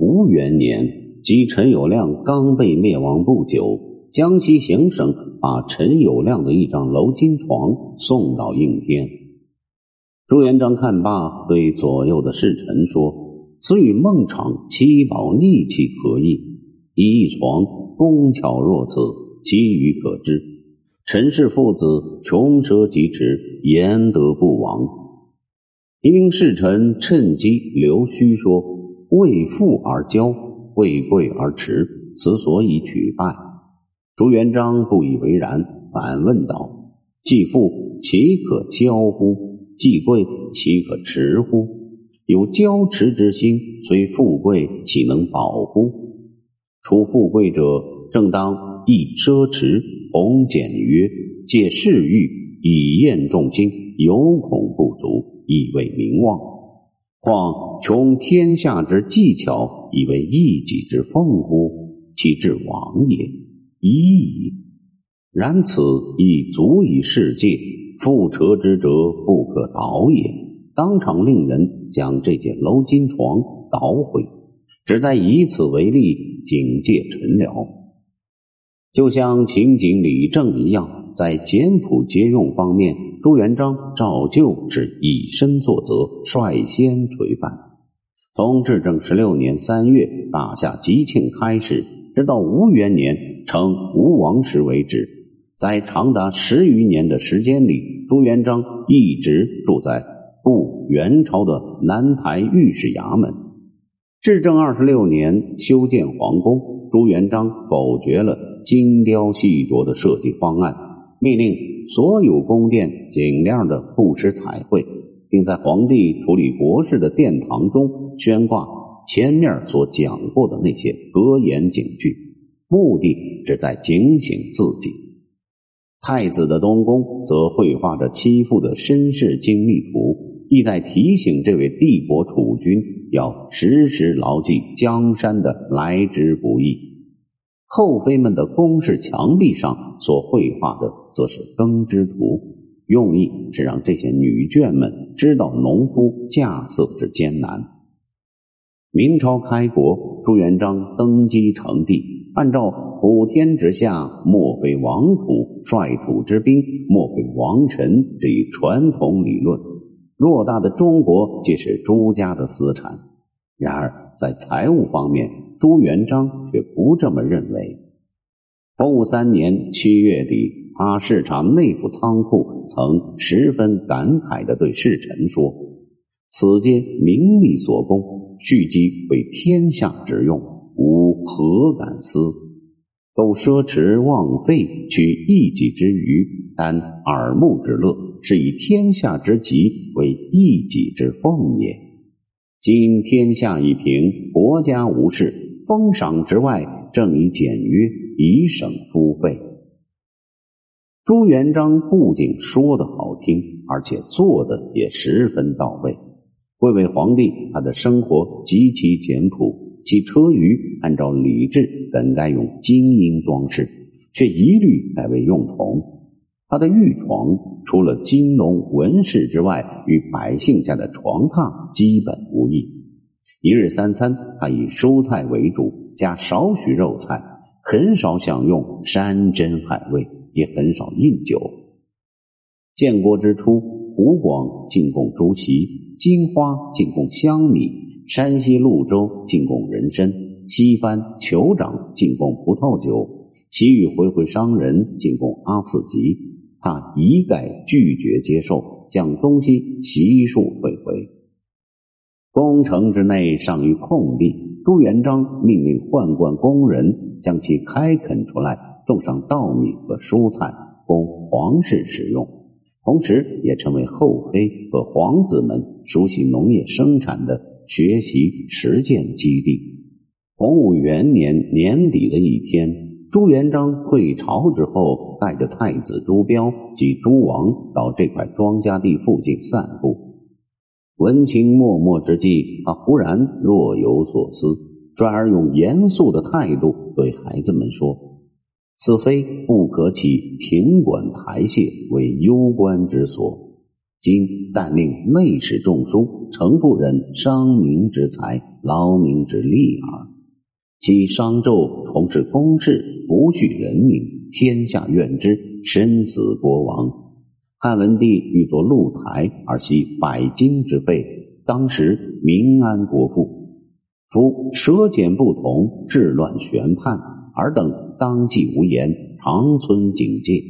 吴元年，即陈友谅刚被灭亡不久，江西行省把陈友谅的一张鎏金床送到应天。朱元璋看罢，对左右的侍臣说：“此与孟昶七宝逆气何异？一床工巧若此，其余可知。陈氏父子穷奢极侈，焉得不亡？”一名侍臣趁机留须说。为富而骄，为贵而耻，此所以取败。朱元璋不以为然，反问道：“既富，岂可骄乎？既贵，岂可耻乎？有骄持之心，虽富贵，岂能保乎？处富贵者，正当易奢侈，弘简曰，借世欲，以验众心，有恐不足，以为名望。”况穷天下之技巧，以为一己之奉乎？其至亡也，已矣。然此亦足以世界，覆辙之辙不可倒也。当场令人将这件鎏金床捣毁，只在以此为例，警戒臣僚。就像情景李正一样，在简朴节用方面。朱元璋照旧是以身作则，率先垂范。从至正十六年三月打下吉庆开始，直到吴元年称吴王时为止，在长达十余年的时间里，朱元璋一直住在故元朝的南台御史衙门。至正二十六年修建皇宫，朱元璋否决了精雕细琢的设计方案。命令所有宫殿尽量的不施彩绘，并在皇帝处理国事的殿堂中悬挂前面所讲过的那些格言警句，目的旨在警醒自己。太子的东宫则绘画着妻父的身世经历图，意在提醒这位帝国储君要时时牢记江山的来之不易。后妃们的宫室墙壁上所绘画的，则是耕织图，用意是让这些女眷们知道农夫稼穑之艰难。明朝开国，朱元璋登基成帝，按照“普天之下莫非王土，率土之滨莫非王臣”这一传统理论，偌大的中国皆是朱家的私产。然而，在财务方面，朱元璋却不这么认为。洪武三年七月底，他视察内部仓库，曾十分感慨地对侍臣说：“此皆名利所供，蓄积为天下之用，吾何敢思？苟奢侈妄费，取一己之余，担耳目之乐，是以天下之急为一己之奉也。今天下已平，国家无事。”封赏之外，正以简约，以省夫费。朱元璋不仅说的好听，而且做的也十分到位。贵为皇帝，他的生活极其简朴，其车舆按照礼制本该用金银装饰，却一律改为用铜。他的御床除了金龙纹饰之外，与百姓家的床榻基本无异。一日三餐，他以蔬菜为主，加少许肉菜，很少享用山珍海味，也很少饮酒。建国之初，湖广进贡竹席，金花进贡香米，山西潞州进贡人参，西番酋长进贡葡萄酒，其余回回商人进贡阿刺吉，他一概拒绝接受，将东西悉数退回。宫城之内尚余空地，朱元璋命令宦官工人将其开垦出来，种上稻米和蔬菜，供皇室使用，同时也成为后妃和皇子们熟悉农业生产的学习实践基地。洪武元年年底的一天，朱元璋退朝之后，带着太子朱标及诸王到这块庄稼地附近散步。文情脉脉之际，他忽然若有所思，转而用严肃的态度对孩子们说：“此非不可起庭馆台榭为攸关之所。今但令内史中书，诚不忍伤民之财，劳民之力耳。其商纣从事公事，不恤人民，天下怨之，身死国亡。汉文帝欲作露台而惜百金之费，当时民安国富。夫舌简不同，治乱悬叛，尔等当即无言，长存警戒。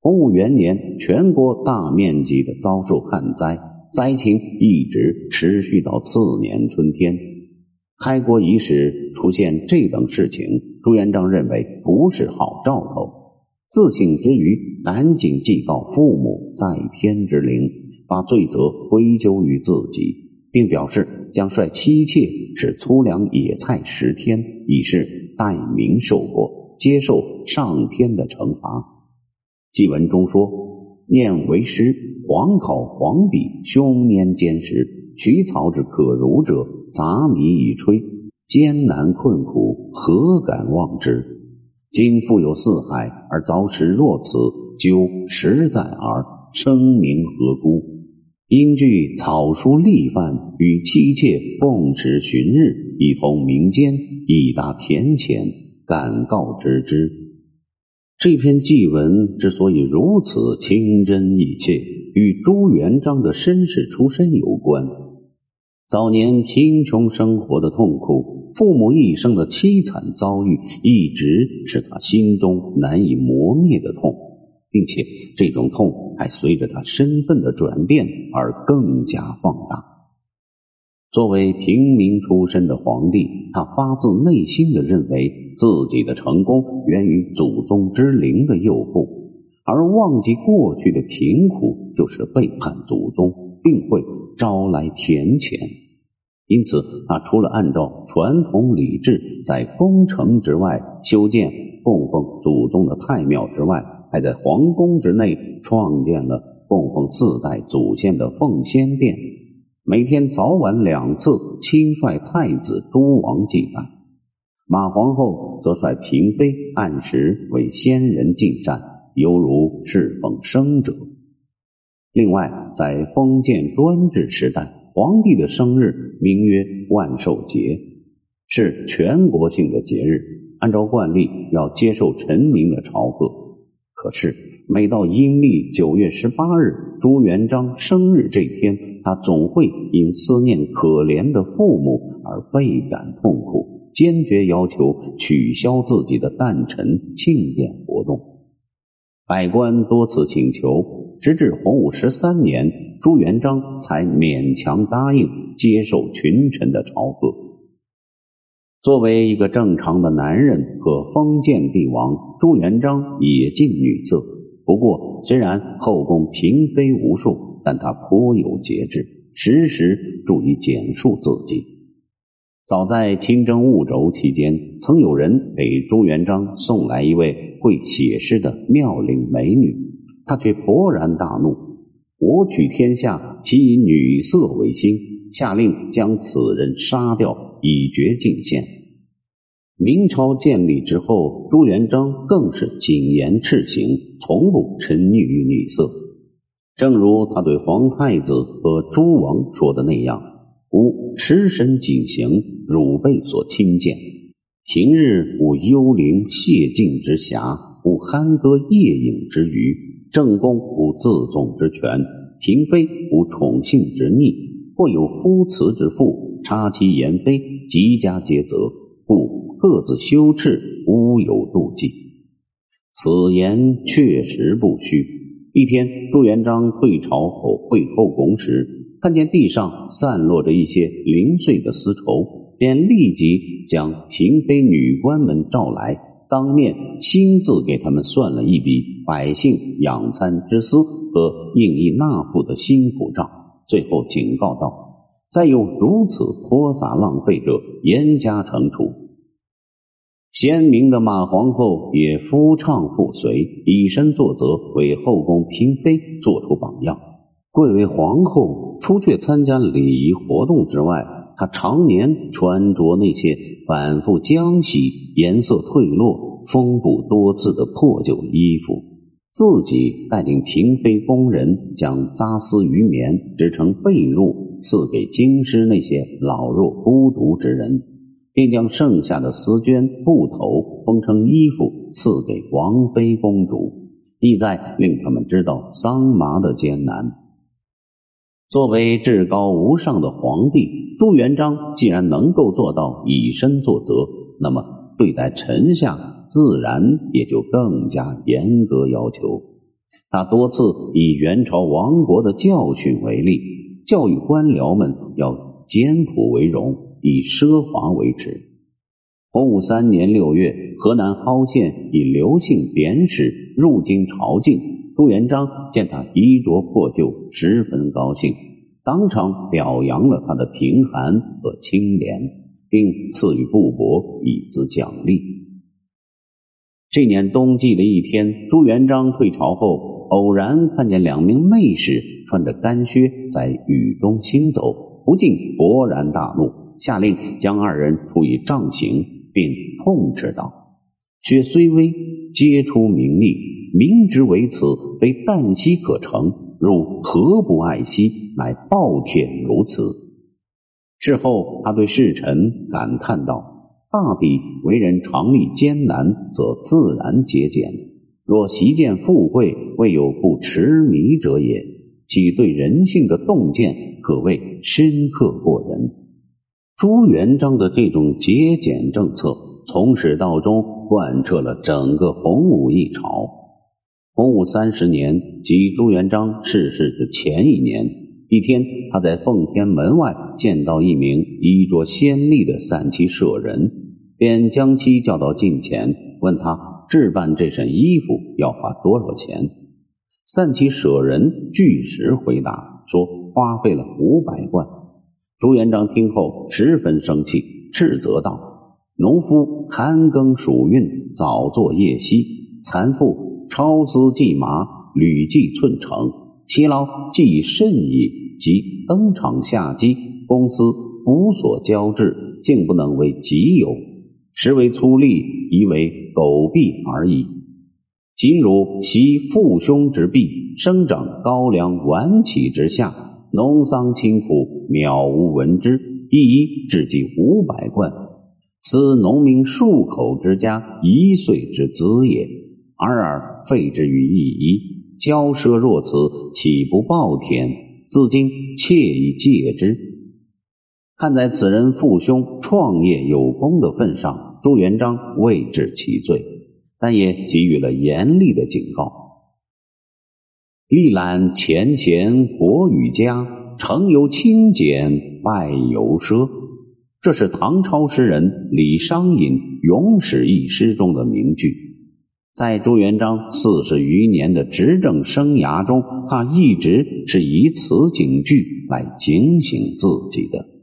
洪武元年，全国大面积的遭受旱灾，灾情一直持续到次年春天。开国伊始出现这等事情，朱元璋认为不是好兆头。自省之余，赶紧祭告父母在天之灵，把罪责归咎于自己，并表示将率妻妾使粗粮野菜十天，以示代民受过，接受上天的惩罚。祭文中说：“念为师，黄考黄笔，凶年坚实，取草之可如者，杂米以炊，艰难困苦，何敢忘之？”今富有四海，而遭时若此，究实在而。声名何辜？因据草书立范，与妻妾共持旬日，以通民间，以达田浅，敢告知之。这篇祭文之所以如此清真意切，与朱元璋的身世出身有关。早年贫穷生活的痛苦，父母一生的凄惨遭遇，一直是他心中难以磨灭的痛，并且这种痛还随着他身份的转变而更加放大。作为平民出身的皇帝，他发自内心的认为自己的成功源于祖宗之灵的佑护，而忘记过去的贫苦就是背叛祖宗。并会招来田钱，因此他除了按照传统礼制在宫城之外修建供奉祖宗的太庙之外，还在皇宫之内创建了供奉四代祖先的奉先殿，每天早晚两次亲率太子、诸王祭拜。马皇后则率嫔妃按时为先人进膳，犹如侍奉生者。另外，在封建专制时代，皇帝的生日名曰万寿节，是全国性的节日，按照惯例要接受臣民的朝贺。可是，每到阴历九月十八日，朱元璋生日这天，他总会因思念可怜的父母而倍感痛苦，坚决要求取消自己的诞辰庆典活动。百官多次请求。直至洪武十三年，朱元璋才勉强答应接受群臣的朝贺。作为一个正常的男人和封建帝王，朱元璋也近女色。不过，虽然后宫嫔妃无数，但他颇有节制，时时注意简述自己。早在亲征婺州期间，曾有人给朱元璋送来一位会写诗的妙龄美女。他却勃然大怒：“我取天下，其以女色为心。”下令将此人杀掉，以绝进献。明朝建立之后，朱元璋更是谨言慎行，从不沉溺于女色。正如他对皇太子和诸王说的那样：“吾持身谨行，汝辈所亲见。平日无幽灵谢尽之暇，无酣歌夜饮之余。”正宫无自纵之权，嫔妃无宠幸之逆，或有夫慈之妇插其言非，极加皆责，故各自羞耻，无有妒忌。此言确实不虚。一天，朱元璋退朝后会后宫时，看见地上散落着一些零碎的丝绸，便立即将嫔妃、女官们召来。当面亲自给他们算了一笔百姓养蚕之私和应役纳赋的辛苦账，最后警告道：“再有如此泼洒浪费者，严加惩处。”贤明的马皇后也夫唱妇随，以身作则，为后宫嫔妃做出榜样。贵为皇后，除却参加礼仪活动之外，他常年穿着那些反复浆洗、颜色褪落、缝补多次的破旧衣服，自己带领嫔妃宫人将扎丝鱼棉织成被褥，赐给京师那些老弱孤独之人，并将剩下的丝绢布头缝成衣服赐给王妃公主，意在令他们知道桑麻的艰难。作为至高无上的皇帝，朱元璋既然能够做到以身作则，那么对待臣下自然也就更加严格要求。他多次以元朝亡国的教训为例，教育官僚们要俭朴为荣，以奢华为耻。洪武三年六月，河南蒿县以刘姓典史入京朝觐。朱元璋见他衣着破旧，十分高兴，当场表扬了他的贫寒和清廉，并赐予布帛以资奖励。这年冬季的一天，朱元璋退朝后，偶然看见两名内侍穿着干靴在雨中行走，不禁勃然大怒，下令将二人处以杖刑，并痛斥道：“血虽微，皆出名利。”明知为此，非旦夕可成，汝何不爱惜，乃暴殄如此？事后，他对侍臣感叹道：“大抵为人常历艰难，则自然节俭；若习见富贵，未有不痴迷者也。其对人性的洞见，可谓深刻过人。”朱元璋的这种节俭政策，从始到终贯彻了整个洪武一朝。洪武三十年，即朱元璋逝世的前一年，一天，他在奉天门外见到一名衣着鲜丽的散骑舍人，便将其叫到近前，问他置办这身衣服要花多少钱。散骑舍人据实回答说，花费了五百贯。朱元璋听后十分生气，斥责道：“农夫寒耕暑运，早作夜息，残妇。”超丝系马，屡计寸成，其劳既甚矣。即登场下机，公司无所交织，竟不能为己有，实为粗利，宜为狗弊而已。今汝袭父兄之弊，生长高粱晚起之下，农桑清苦，渺无闻之，一一至计五百贯，此农民数口之家一岁之资也。尔尔废之于一夷，骄奢若此，岂不暴殄？自今切以戒之。看在此人父兄创业有功的份上，朱元璋未治其罪，但也给予了严厉的警告：历览前贤国与家，成由清俭，败由奢。这是唐朝诗人李商隐《咏史》一诗中的名句。在朱元璋四十余年的执政生涯中，他一直是以此警句来警醒自己的。